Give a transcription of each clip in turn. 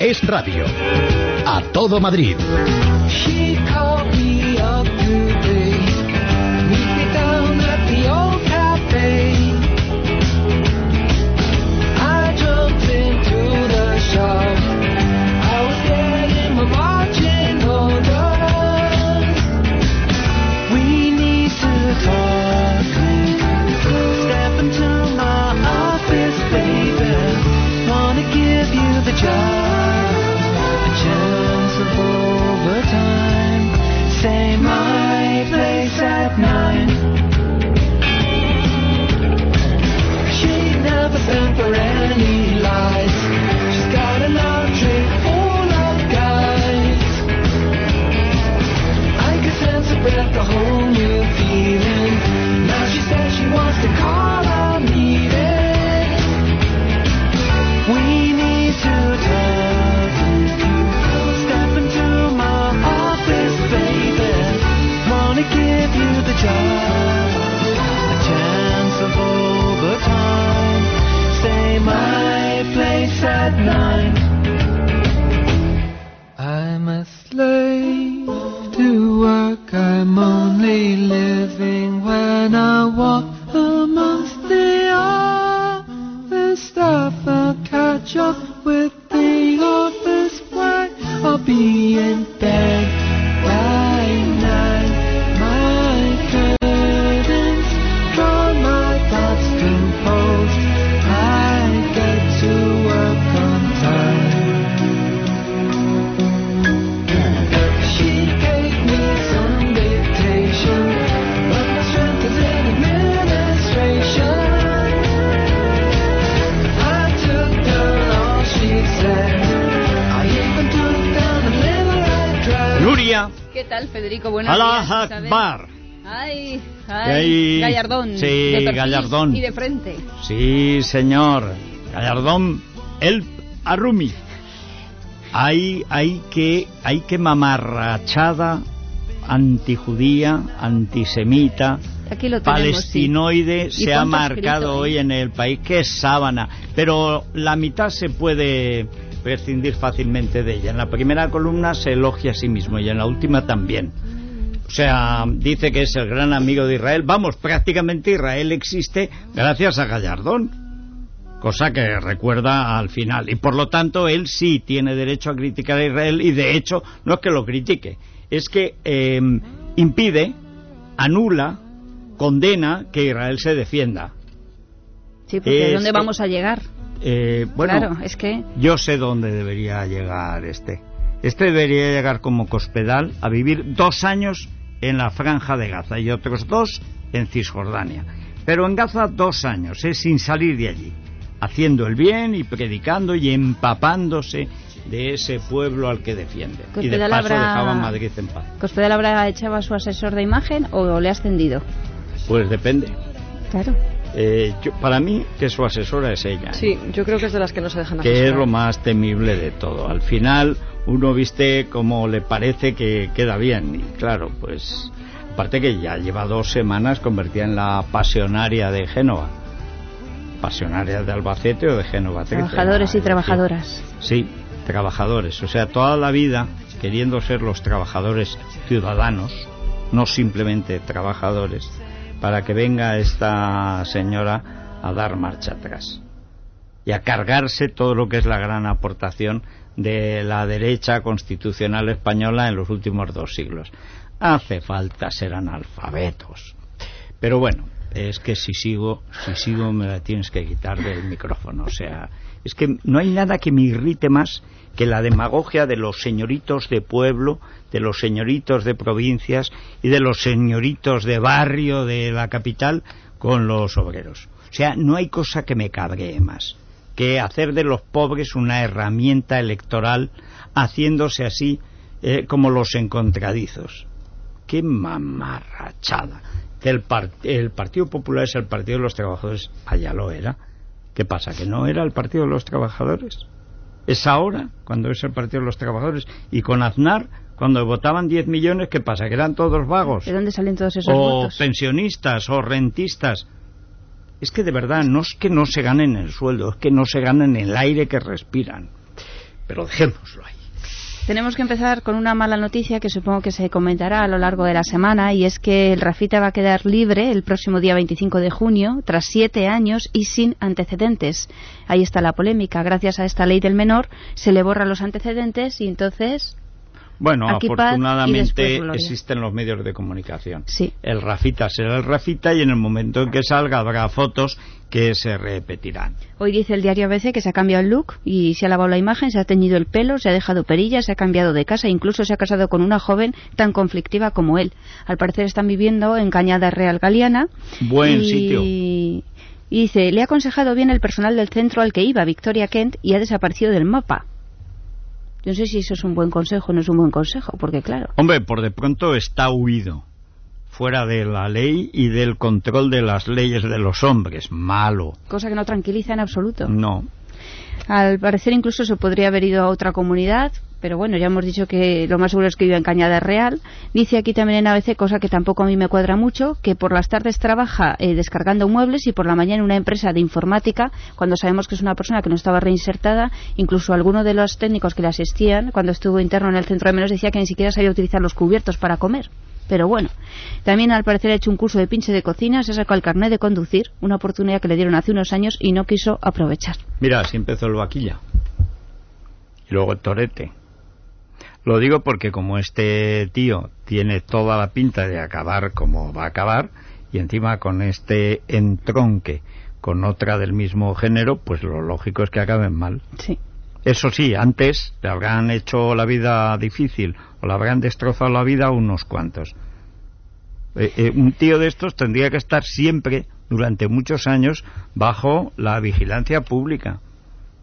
Es radio. A todo Madrid. Ay, Gallardón. Sí, de perfil Gallardón. Y de frente. Sí, señor. Gallardón, el Arrumi. Hay, hay que, hay que mamarrachada antijudía, antisemita, Aquí lo tenemos. palestinoide ¿Y se ha marcado hoy en el país. ¡Qué sábana! Pero la mitad se puede prescindir fácilmente de ella. En la primera columna se elogia a sí mismo y en la última también. O sea, dice que es el gran amigo de Israel. Vamos, prácticamente Israel existe gracias a Gallardón. Cosa que recuerda al final. Y por lo tanto, él sí tiene derecho a criticar a Israel y de hecho, no es que lo critique, es que eh, impide, anula, condena que Israel se defienda. Sí, porque ¿dónde vamos a llegar? Eh, bueno, claro, es que... yo sé dónde debería llegar este. Este debería llegar como cospedal a vivir dos años en la franja de Gaza y otros dos en Cisjordania. Pero en Gaza dos años, es sin salir de allí, haciendo el bien y predicando y empapándose de ese pueblo al que defiende. Y de paso habrá- dejaba Madrid en paz. ¿Cospedal habrá echado a su asesor de imagen o le ha ascendido? Pues depende. Claro. Eh, yo- para mí que su asesora es ella. ¿eh? Sí, yo creo que es de las que no se dejan que es asesorar. lo más temible de todo. Al final uno viste como le parece que queda bien y claro, pues aparte que ya lleva dos semanas convertida en la pasionaria de Génova. Pasionaria de Albacete o de Génova. Trabajadores y trabajadoras. Sí, trabajadores. O sea, toda la vida queriendo ser los trabajadores ciudadanos, no simplemente trabajadores, para que venga esta señora a dar marcha atrás y a cargarse todo lo que es la gran aportación de la derecha constitucional española en los últimos dos siglos. Hace falta ser analfabetos. Pero bueno, es que si sigo, si sigo me la tienes que quitar del micrófono. O sea, es que no hay nada que me irrite más que la demagogia de los señoritos de pueblo, de los señoritos de provincias y de los señoritos de barrio de la capital con los obreros. O sea, no hay cosa que me cabree más que hacer de los pobres una herramienta electoral, haciéndose así eh, como los encontradizos. ¡Qué mamarrachada! Que el, par- el Partido Popular es el Partido de los Trabajadores. Allá lo era. ¿Qué pasa? ¿Que no era el Partido de los Trabajadores? Es ahora, cuando es el Partido de los Trabajadores. Y con Aznar, cuando votaban 10 millones, ¿qué pasa? ¿Que eran todos vagos? ¿De dónde salen todos esos o votos? pensionistas o rentistas. Es que de verdad no es que no se ganen el sueldo, es que no se ganen el aire que respiran. Pero dejémoslo ahí. Tenemos que empezar con una mala noticia que supongo que se comentará a lo largo de la semana y es que el Rafita va a quedar libre el próximo día 25 de junio tras siete años y sin antecedentes. Ahí está la polémica. Gracias a esta ley del menor se le borran los antecedentes y entonces Bueno, Aquí afortunadamente después existen los medios de comunicación. sí. El Rafita será el Rafita y en el momento en que salga habrá fotos que se repetirán. Hoy dice el diario ABC que se ha cambiado el look y se ha lavado la imagen, se ha teñido el pelo, se ha dejado perillas, se ha cambiado de casa, incluso se ha casado con una joven tan conflictiva como él. Al parecer están viviendo en Cañada Real Galiana. Buen y... sitio. Y dice, le ha aconsejado bien el personal del centro al que iba, Victoria Kent, y ha desaparecido del mapa. Yo no sé si eso es un buen consejo o no es un buen consejo, porque claro, Hombre, por de pronto está huido, fuera de la ley y del control de las leyes de los hombres. Malo. cosa que no tranquiliza en absoluto. No. Al parecer incluso se podría haber ido a otra comunidad, pero bueno, ya hemos dicho que lo más seguro es que vive en Cañada Real. Dice aquí también en ABC, cosa que tampoco a mí me cuadra mucho, que por las tardes trabaja eh, descargando muebles y por la mañana en una empresa de informática, cuando sabemos que es una persona que no estaba reinsertada, incluso alguno de los técnicos que le asistían, cuando estuvo interno en el centro de menores, decía que ni siquiera sabía utilizar los cubiertos para comer. Pero bueno, también al parecer ha hecho un curso de pinche de cocina, se sacado el carnet de conducir, una oportunidad que le dieron hace unos años y no quiso aprovechar. Mira, así empezó el vaquilla. Y luego el torete. Lo digo porque como este tío tiene toda la pinta de acabar como va a acabar, y encima con este entronque con otra del mismo género, pues lo lógico es que acaben mal. Sí. Eso sí, antes le habrán hecho la vida difícil o le habrán destrozado la vida a unos cuantos. Eh, eh, un tío de estos tendría que estar siempre, durante muchos años, bajo la vigilancia pública.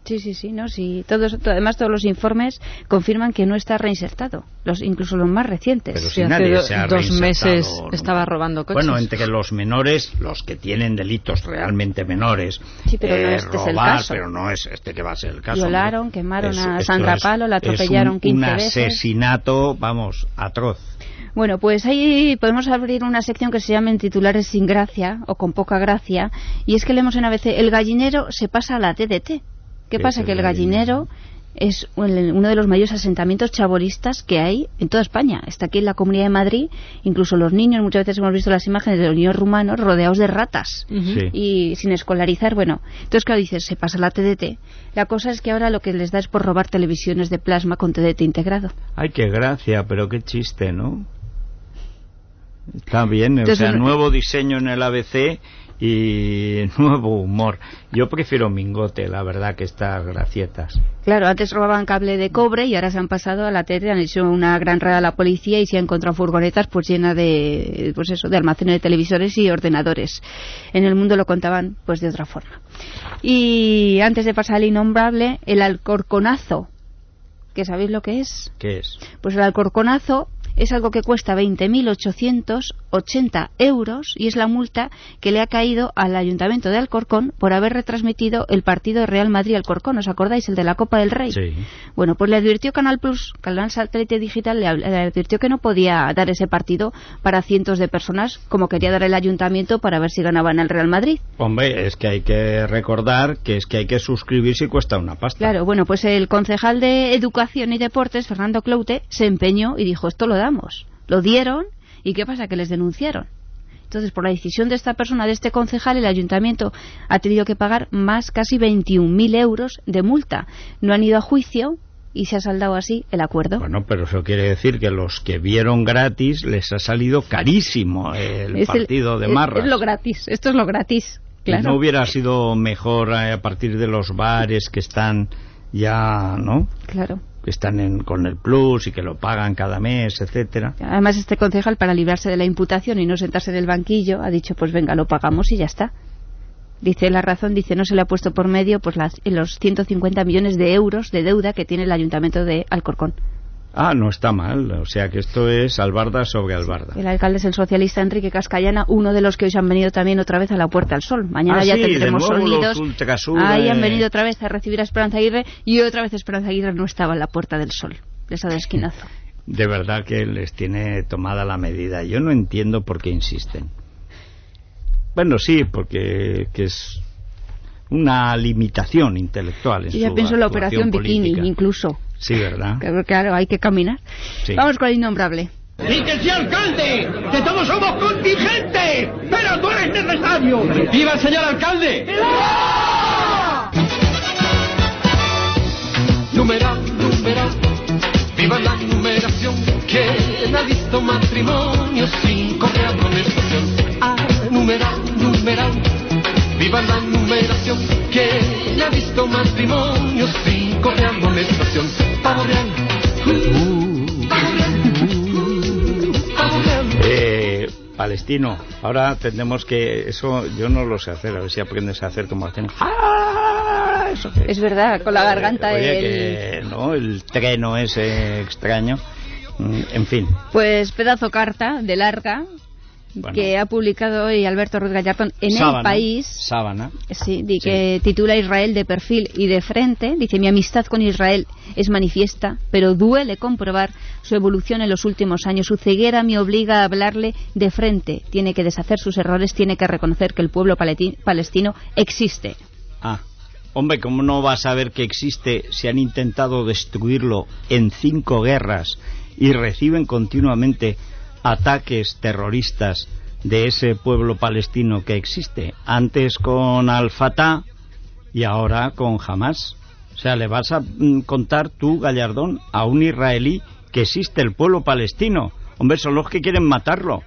Sí, sí, sí, no, sí. Todos, to- además todos los informes confirman que no está reinsertado, los, incluso los más recientes. Pero Sí, si hace nadie do- se ha dos meses nunca. estaba robando coches. Bueno, entre los menores, los que tienen delitos realmente menores, Sí, pero no eh, este es el robar, caso. pero no es este que va a ser el caso. Violaron, quemaron Es- a Sandra es- Palo, la es atropellaron un, 15 un veces. asesinato, vamos, atroz. Bueno, pues ahí podemos abrir una sección que se llama en titulares sin gracia o con poca gracia, y es que leemos en ABC, el gallinero se pasa a la TDT. ¿Qué ¿Qué pasa? Que el gallinero es un- uno de los mayores asentamientos chabolistas que hay en toda España. Está aquí en la Comunidad de Madrid, incluso los niños, muchas veces hemos visto las imágenes de los niños rumanos rodeados de ratas. Sí. y sin escolarizar, bueno, entonces claro, dices, se pasa la TDT. La cosa es que ahora lo que les da es por robar televisiones de plasma con TDT integrado. Ay, qué gracia, pero qué chiste, ¿no? Está bien, o Entonces, sea, el- nuevo diseño en el ABC y nuevo humor. Yo prefiero Mingote, la verdad, que estas gracietas. Claro, antes robaban cable de cobre y ahora se han pasado a la TDT, han hecho una gran red a la policía y se han encontrado furgonetas pues llenas de, pues eso, de almacenes de televisores y ordenadores. En el mundo lo contaban pues de otra forma. Y antes de pasar al innombrable, el alcorconazo, que sabéis lo que es. ¿Qué es? Pues el alcorconazo es algo que cuesta 20.880 euros y es la multa que le ha caído al Ayuntamiento de Alcorcón por haber retransmitido el partido Real Madrid-Alcorcón. ¿Os acordáis? El de la Copa del Rey. Sí. Bueno, pues le advirtió Canal Plus, Canal Satélite Digital, le, le advirtió que no podía dar ese partido para cientos de personas como quería dar el Ayuntamiento para ver si ganaban el Real Madrid. Hombre, es que hay que recordar que es que hay que suscribirse y cuesta una pasta. Claro, bueno, pues el concejal de Educación y Deportes, Fernando Cloute, se empeñó y dijo, esto lo Lo dieron y ¿qué pasa? Que les denunciaron. Entonces, por la decisión de esta persona, de este concejal, el ayuntamiento ha tenido que pagar más casi 21.000 euros de multa. No han ido a juicio y se ha saldado así el acuerdo. Bueno, pero eso quiere decir que los que vieron gratis les ha salido carísimo el Es el- partido de es- marras. Es, lo gratis, esto es lo gratis. ¿Y Claro. ¿No hubiera sido mejor eh, a partir de los bares que están ya, ¿no? Claro. Que están en- con el plus y que lo pagan cada mes, etcétera. Además, este concejal, para librarse de la imputación y no sentarse en el banquillo, ha dicho, pues venga, lo pagamos y ya está. Dice la razón, dice, no se le ha puesto por medio pues las, los 150 millones de euros de deuda que tiene el ayuntamiento de Alcorcón. Ah, no está mal. O sea que esto es albarda sobre albarda. El alcalde es el socialista Enrique Cascallana, uno de los que hoy han venido también otra vez a la Puerta del Sol. Mañana Ah, ya sí, tendremos sonidos. Ahí han eh. venido otra vez a recibir a Esperanza Aguirre y otra vez Esperanza Aguirre no estaba en la Puerta del Sol. Les ha dado esquinazo. De verdad que les tiene tomada la medida. Yo no entiendo por qué insisten. Bueno, sí, porque que es una limitación intelectual. En Yo ya su pienso en la operación bikini, incluso. Sí, ¿verdad? Que- Claro, hay que caminar. Sí. Vamos con el innombrable. ¡Y que sea alcalde! ¡Que todos somos contingentes! ¡Pero tú eres necesario! ¡Viva el señor alcalde! Numeral, numeral, viva la numeración. ¿Quién ha visto matrimonio sin amonestación? Ah, numeral, numeral, viva la numeración. ¿Quién ha visto matrimonio sin correr amonestación? Pavo real, uh, pavo real, uh, pavo real. Eh, Palestino, ahora tendremos que... Eso yo no lo sé hacer, a ver si aprendes a hacer como hacen... ¡Ah! ¿Eso qué Es verdad, con la garganta Eh, oye, el... que, ¿no? El treno ese extraño. Mm, En fin, Pues pedazo carta de larga Bueno. que ha publicado hoy Alberto Ruiz Gallardón en sábana, El País. Sábana. Sí, di que titula Israel de perfil y de frente. Dice, mi amistad con Israel es manifiesta, pero duele comprobar su evolución en los últimos años. Su ceguera me obliga a hablarle de frente. Tiene que deshacer sus errores, tiene que reconocer que el pueblo palestino existe. Ah, hombre, ¿cómo no vas a ver que existe si han intentado destruirlo en cinco guerras y reciben continuamente ataques terroristas de ese pueblo palestino que existe? Antes con Al-Fatah y ahora con Hamas. O sea, ¿le vas a mm, contar tú, Gallardón, a un israelí que existe el pueblo palestino? Hombre, son los que quieren matarlo.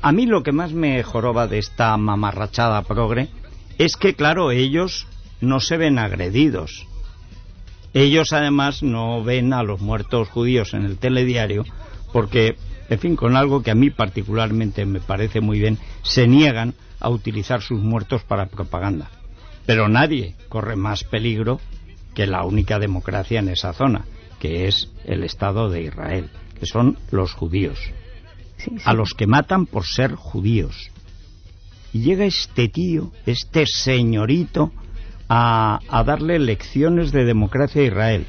A mí lo que más me joroba de esta mamarrachada progre es que, claro, ellos no se ven agredidos. Ellos además no ven a los muertos judíos en el telediario porque, en fin, con algo que a mí particularmente me parece muy bien, se niegan a utilizar sus muertos para propaganda. Pero nadie corre más peligro que la única democracia en esa zona, que es el Estado de Israel, que son los judíos Sí, sí. a los que matan por ser judíos. Y llega este tío, este señorito, a, a darle lecciones de democracia a Israel.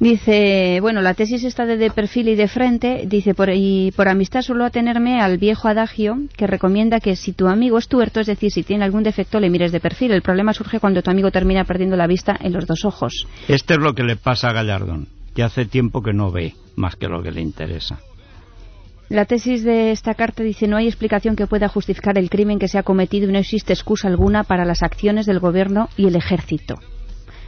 Dice, bueno, la tesis está de, de perfil y de frente, dice, por, y por amistad solo atenerme al viejo adagio que recomienda que si tu amigo es tuerto, es decir, si tiene algún defecto, le mires de perfil. El problema surge cuando tu amigo termina perdiendo la vista en los dos ojos. Esto es lo que le pasa a Gallardón, que hace tiempo que no ve más que lo que le interesa. La tesis de esta carta dice no hay explicación que pueda justificar el crimen que se ha cometido y no existe excusa alguna para las acciones del gobierno y el ejército.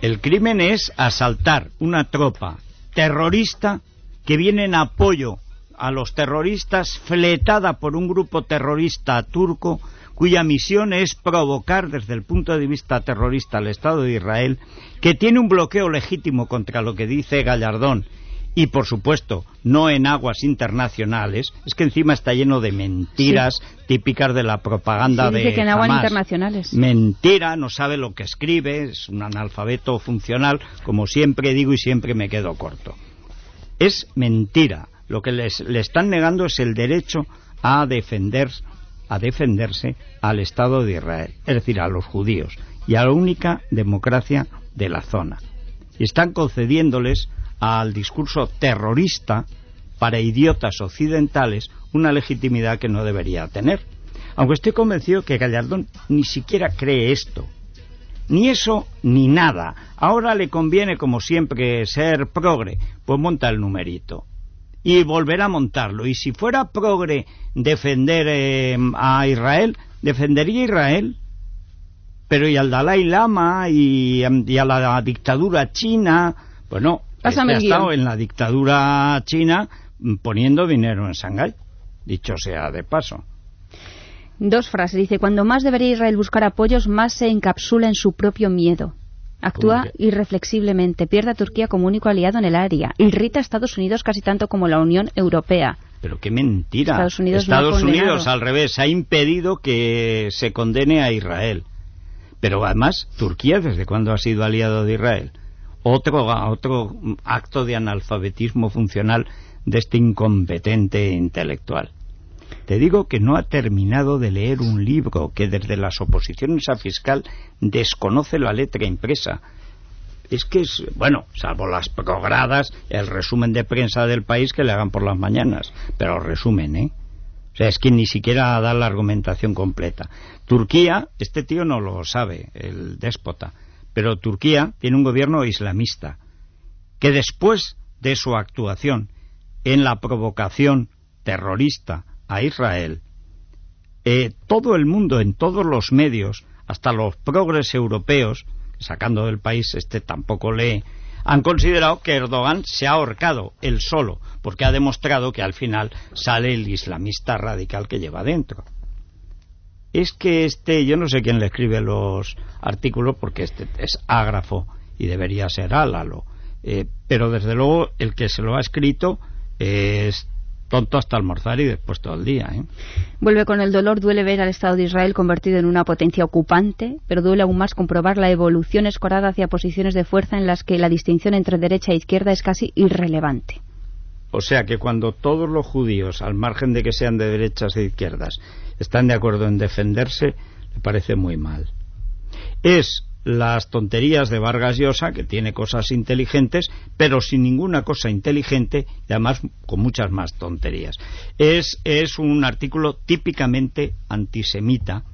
El crimen es asaltar una tropa terrorista que viene en apoyo a los terroristas fletada por un grupo terrorista turco cuya misión es provocar desde el punto de vista terrorista al Estado de Israel, que tiene un bloqueo legítimo contra lo que dice Gallardón y por supuesto no en aguas internacionales, es que encima está lleno de mentiras típicas de la propaganda Sí, dice de que en aguas internacionales. Mentira, no sabe lo que escribe, es un analfabeto funcional, como siempre digo y siempre me quedo corto. Es mentira. Lo que les, le están negando es el derecho a defender a defenderse al Estado de Israel, es decir, a los judíos y a la única democracia de la zona. Y están concediéndoles al discurso terrorista para idiotas occidentales una legitimidad que no debería tener. Aunque estoy convencido que Gallardón ni siquiera cree esto. Ni eso ni nada. Ahora le conviene, como siempre, ser progre, pues monta el numerito. Y volverá a montarlo. Y si fuera progre defender eh, a Israel, defendería a Israel. Pero y al Dalai Lama y, y a la dictadura china, pues no. Pásame Este el ha estado en la dictadura china mm, poniendo dinero en Shanghái. Dicho sea de paso. Dos frases. Dice, cuando más debería Israel buscar apoyos, más se encapsula en su propio miedo. Actúa ¿Cómo irreflexiblemente, pierde a Turquía como único aliado en el área, irrita a Estados Unidos casi tanto como la Unión Europea. Pero qué mentira. Estados. Unidos, al revés, ha impedido que se condene a Israel. Pero además, Turquía, ¿desde cuándo ha sido aliado de Israel? Otro, otro acto de analfabetismo funcional de este incompetente intelectual. Te digo que no ha terminado de leer un libro que desde las oposiciones a fiscal desconoce la letra impresa. Es que es, bueno, salvo las progradas, el resumen de prensa del país que le hagan por las mañanas, pero resumen, ¿eh? O sea, es que ni siquiera da la argumentación completa. Turquía, este tío no lo sabe, el déspota, pero Turquía tiene un gobierno islamista que después de su actuación en la provocación terrorista a Israel, eh, todo el mundo, en todos los medios, hasta los progres europeos, sacando del país, este tampoco lee, han considerado que Erdogan se ha ahorcado él solo, porque ha demostrado que al final sale el islamista radical que lleva dentro. Es que este, yo no sé quién le escribe los artículos, porque este es ágrafo y debería ser álalo, eh, pero desde luego el que se lo ha escrito es tonto hasta almorzar y después todo el día. ¿eh? Vuelve con el dolor, duele ver al Estado de Israel convertido en una potencia ocupante, pero duele aún más comprobar la evolución escorada hacia posiciones de fuerza en las que la distinción entre derecha e izquierda es casi irrelevante. O sea que cuando todos los judíos, al margen de que sean de derechas e izquierdas, están de acuerdo en defenderse, le parece muy mal. Es las tonterías de Vargas Llosa, que tiene cosas inteligentes, pero sin ninguna cosa inteligente y además con muchas más tonterías. Es, es un artículo típicamente antisemita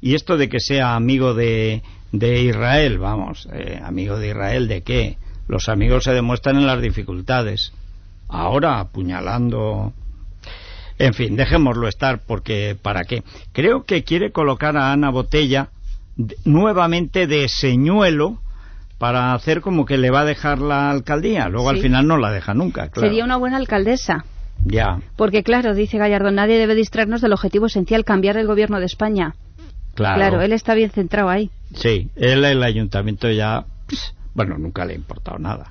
y esto de que sea amigo de, de Israel, vamos, eh, amigo de Israel, ¿de qué? Los amigos se demuestran en las dificultades. Ahora apuñalando en fin, dejémoslo estar porque ¿para qué? Creo que quiere colocar a Ana Botella nuevamente de señuelo para hacer como que le va a dejar la alcaldía. Luego al final no la deja nunca. Sería una buena alcaldesa. Ya. Porque claro, dice Gallardo, nadie debe distraernos del objetivo esencial, cambiar el gobierno de España. Claro. Claro, él está bien centrado ahí. Sí, él el ayuntamiento ya, bueno, nunca le ha importado nada.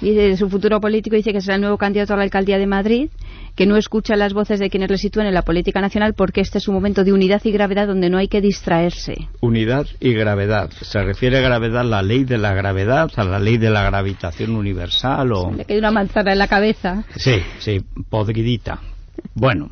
Y de su futuro político dice que será el nuevo candidato a la alcaldía de Madrid que no escucha las voces de quienes le sitúan en la política nacional porque este es un momento de unidad y gravedad donde no hay que distraerse. Unidad y gravedad. ¿Se refiere a gravedad la ley de la gravedad, a la ley de la gravitación universal o...? Le queda una manzana en la cabeza. Sí, sí, podridita. Bueno,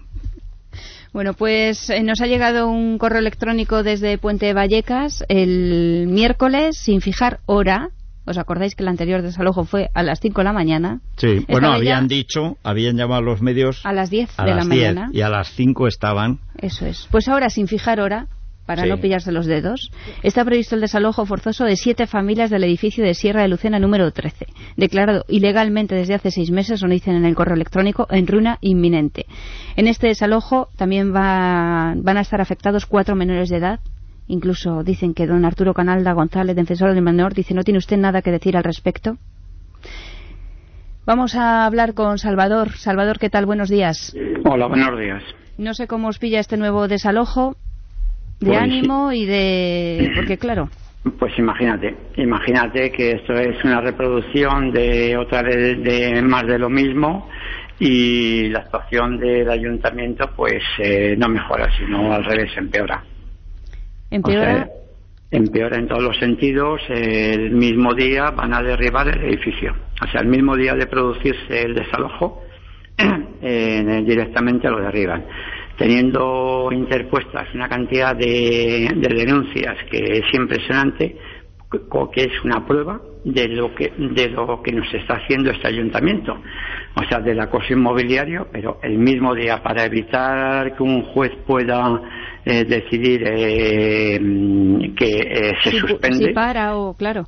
bueno, pues eh, nos ha llegado un correo electrónico desde Puente Vallecas el miércoles, sin fijar hora, ¿Os acordáis que el anterior desalojo fue a las 5 de la mañana? Sí, bueno, habían dicho, habían llamado a los medios... A las 10 de la mañana. y a las 5 estaban... Eso es. Pues ahora, sin fijar hora, para no pillarse los dedos, está previsto el desalojo forzoso de siete familias del edificio de Sierra de Lucena número 13, declarado ilegalmente desde hace seis meses, lo dicen en el correo electrónico, en ruina inminente. En este desalojo también van a estar afectados cuatro menores de edad Incluso dicen que don Arturo Canalda González, defensor del menor, dice no tiene usted nada que decir al respecto. Vamos a hablar con Salvador. Salvador, ¿qué tal? Buenos días. Hola, buenos días. No sé cómo os pilla este nuevo desalojo de pues ánimo y de... porque claro... Pues imagínate, imagínate que esto es una reproducción de otra vez de, más de lo mismo y la actuación del ayuntamiento pues eh, no mejora, sino al revés, empeora. ¿Empeora? empeora en todos los sentidos. El mismo día van a derribar el edificio. O sea, el mismo día de producirse el desalojo, eh, directamente lo derriban. Teniendo interpuestas una cantidad de, denuncias que es impresionante, que es una prueba de lo que de lo que nos está haciendo este ayuntamiento, o sea, del acoso inmobiliario, pero el mismo día para evitar que un juez pueda eh, decidir eh, que eh, se suspende. Si para o, claro.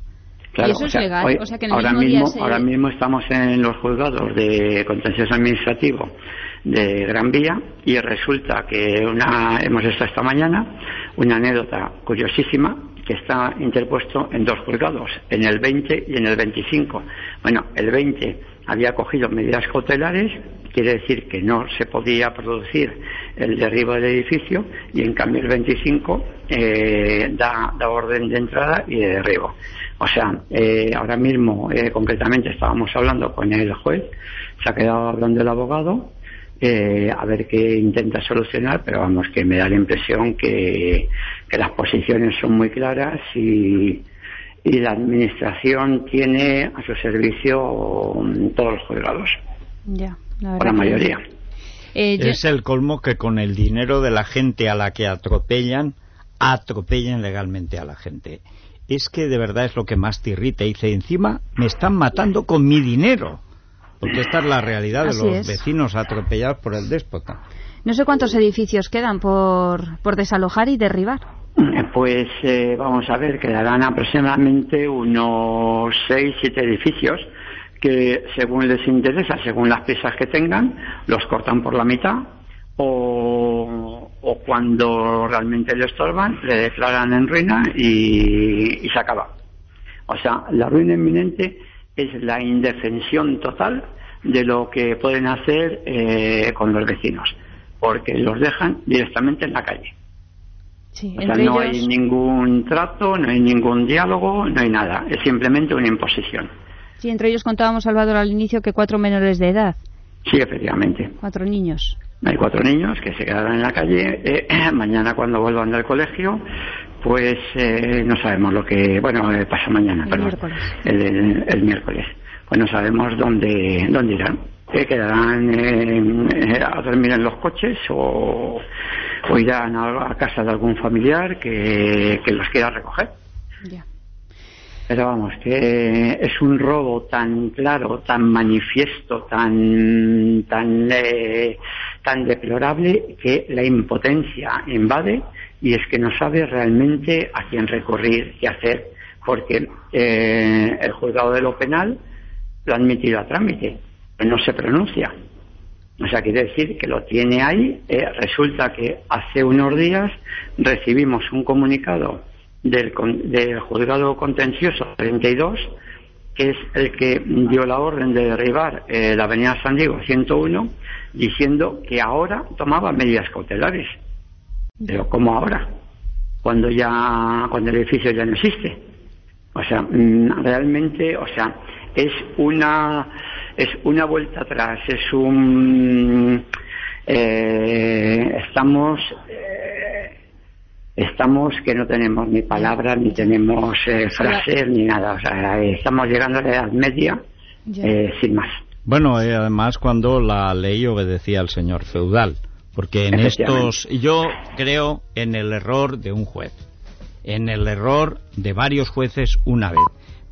Claro, y eso es legal. o sea, que en el ahora, mismo, mismo, ahora mismo estamos en los juzgados de contencioso administrativo de Gran Vía y resulta que una, hemos estado esta mañana una anécdota curiosísima que está interpuesto en dos juzgados, en el 20 y en el 25. Bueno, el 20 había cogido medidas cautelares, quiere decir que no se podía producir el derribo del edificio y en cambio el 25 eh, da, orden de entrada y de derribo. O sea, eh, ahora mismo eh, concretamente estábamos hablando con el juez, se ha quedado hablando el abogado, a ver qué intenta solucionar, pero vamos, que me da la impresión que, que las posiciones son muy claras y, y la administración tiene a su servicio mm, todos los juzgados. Ya, la, la mayoría. Eh, es el colmo que con el dinero de la gente a la que atropellan, atropellan legalmente a la gente. Es que de verdad es lo que más te irrita. Y dice, encima me están matando con mi dinero. Porque esta es la realidad de los vecinos atropellados por el déspota. No sé cuántos edificios quedan por, por desalojar y derribar. Pues eh, vamos a ver, quedarán aproximadamente unos seis, siete edificios que según les interesa, según las piezas que tengan, los cortan por la mitad o, o cuando realmente le estorban, le declaran en ruina y, se acaba. O sea, la ruina inminente es la indefensión total de lo que pueden hacer eh, con los vecinos, porque los dejan directamente en la calle. o sea, no hay ningún trato, no hay ningún diálogo, no hay nada, es simplemente una imposición. Sí, entre ellos contábamos, Salvador, al inicio que cuatro menores de edad. Sí, efectivamente. Cuatro niños. Hay cuatro niños que se quedarán en la calle. Eh, mañana, cuando vuelvan del colegio, pues eh, no sabemos lo que. Bueno, eh, pasa mañana, el Miércoles. El, miércoles. Pues no sabemos dónde, dónde irán. quedarán a dormir en los coches o, o irán a, casa de algún familiar que, que los quiera recoger. Ya. Pero vamos, que es un robo tan claro, tan manifiesto, tan, tan, eh, tan deplorable que la impotencia invade y es que no sabe realmente a quién recurrir, qué hacer, porque eh, el juzgado de lo penal lo ha admitido a trámite, pero no se pronuncia. O sea, quiere decir que lo tiene ahí. Eh, resulta que hace unos días recibimos un comunicado del, del juzgado contencioso 32, que es el que dio la orden de derribar eh, la avenida San Diego 101, diciendo que ahora tomaba medidas cautelares. Pero ¿cómo ahora? Cuando ya, cuando el edificio ya no existe. O sea, mm, realmente, o sea, es una, es una vuelta atrás, es un, eh, estamos, estamos que no tenemos ni palabras, ni tenemos eh, frases, ni nada. O sea, estamos llegando a la Edad Media eh, sin más. Bueno, y además cuando la ley obedecía al señor feudal, porque en estos... Yo creo en el error de un juez, en el error de varios jueces una vez,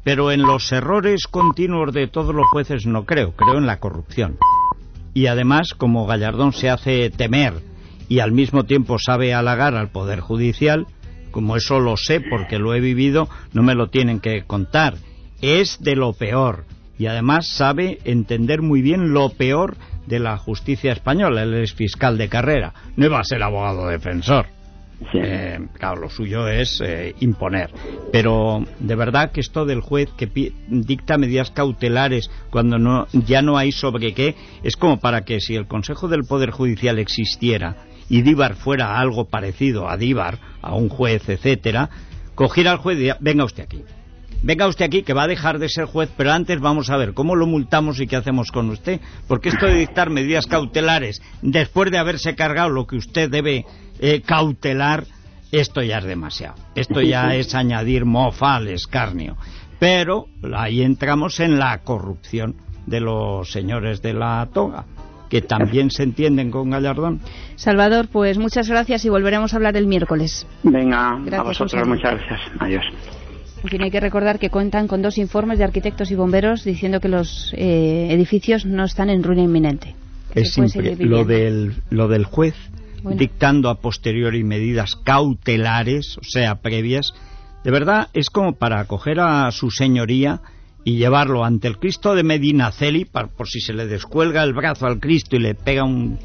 pero en los errores continuos de todos los jueces no creo, creo en la corrupción. Y además, como Gallardón se hace temer y al mismo tiempo sabe halagar al Poder Judicial, como eso lo sé porque lo he vivido, no me lo tienen que contar. Es de lo peor y además sabe entender muy bien lo peor de la justicia española. Él es fiscal de carrera, no iba a ser abogado defensor. Eh, claro, lo suyo es eh, imponer. Pero de verdad que esto del juez que dicta medidas cautelares cuando no, ya no hay sobre qué, es como para que si el Consejo del Poder Judicial existiera y Díbar fuera algo parecido a Díbar, a un juez, etcétera, cogiera al juez y diría, venga usted aquí. Venga usted aquí, que va a dejar de ser juez, pero antes vamos a ver cómo lo multamos y qué hacemos con usted. Porque esto de dictar medidas cautelares después de haberse cargado lo que usted debe eh, cautelar, esto ya es demasiado. Esto ya es añadir mofa al escarnio. Pero ahí entramos en la corrupción de los señores de la toga que también se entienden con Gallardón. Salvador, pues muchas gracias y volveremos a hablar el miércoles. Venga, a vosotros muchas gracias. Adiós. En fin, hay que recordar que cuentan con dos informes de arquitectos y bomberos diciendo que los eh, edificios no están en ruina inminente. Es simple. Lo del, lo del juez dictando a posteriori medidas cautelares, o sea, previas, de verdad es como para acoger a su señoría y llevarlo ante el Cristo de Medina Celi, por si se le descuelga el brazo al Cristo y le pega un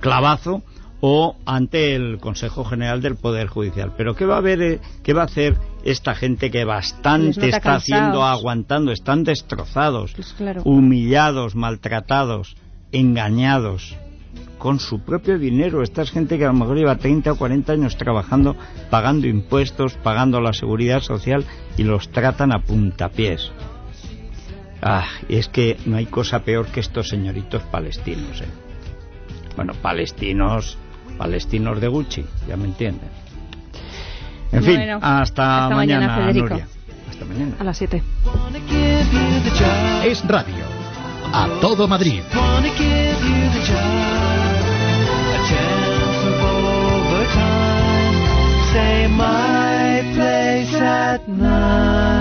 clavazo, o ante el Consejo General del Poder Judicial. Pero ¿qué va a ver, eh, qué va a hacer esta gente que bastante está haciendo, aguantando, están destrozados, pues humillados, maltratados, engañados? con su propio dinero. Esta es gente que a lo mejor lleva 30 o 40 años trabajando, pagando impuestos, pagando la seguridad social y los tratan a puntapiés. Ah, es que no hay cosa peor que estos señoritos palestinos, ¿eh? Bueno, palestinos, palestinos de Gucci, ya me entienden. En fin, hasta, mañana, Nuria. Hasta mañana. A las 7. Es radio. A todo Madrid. My place at.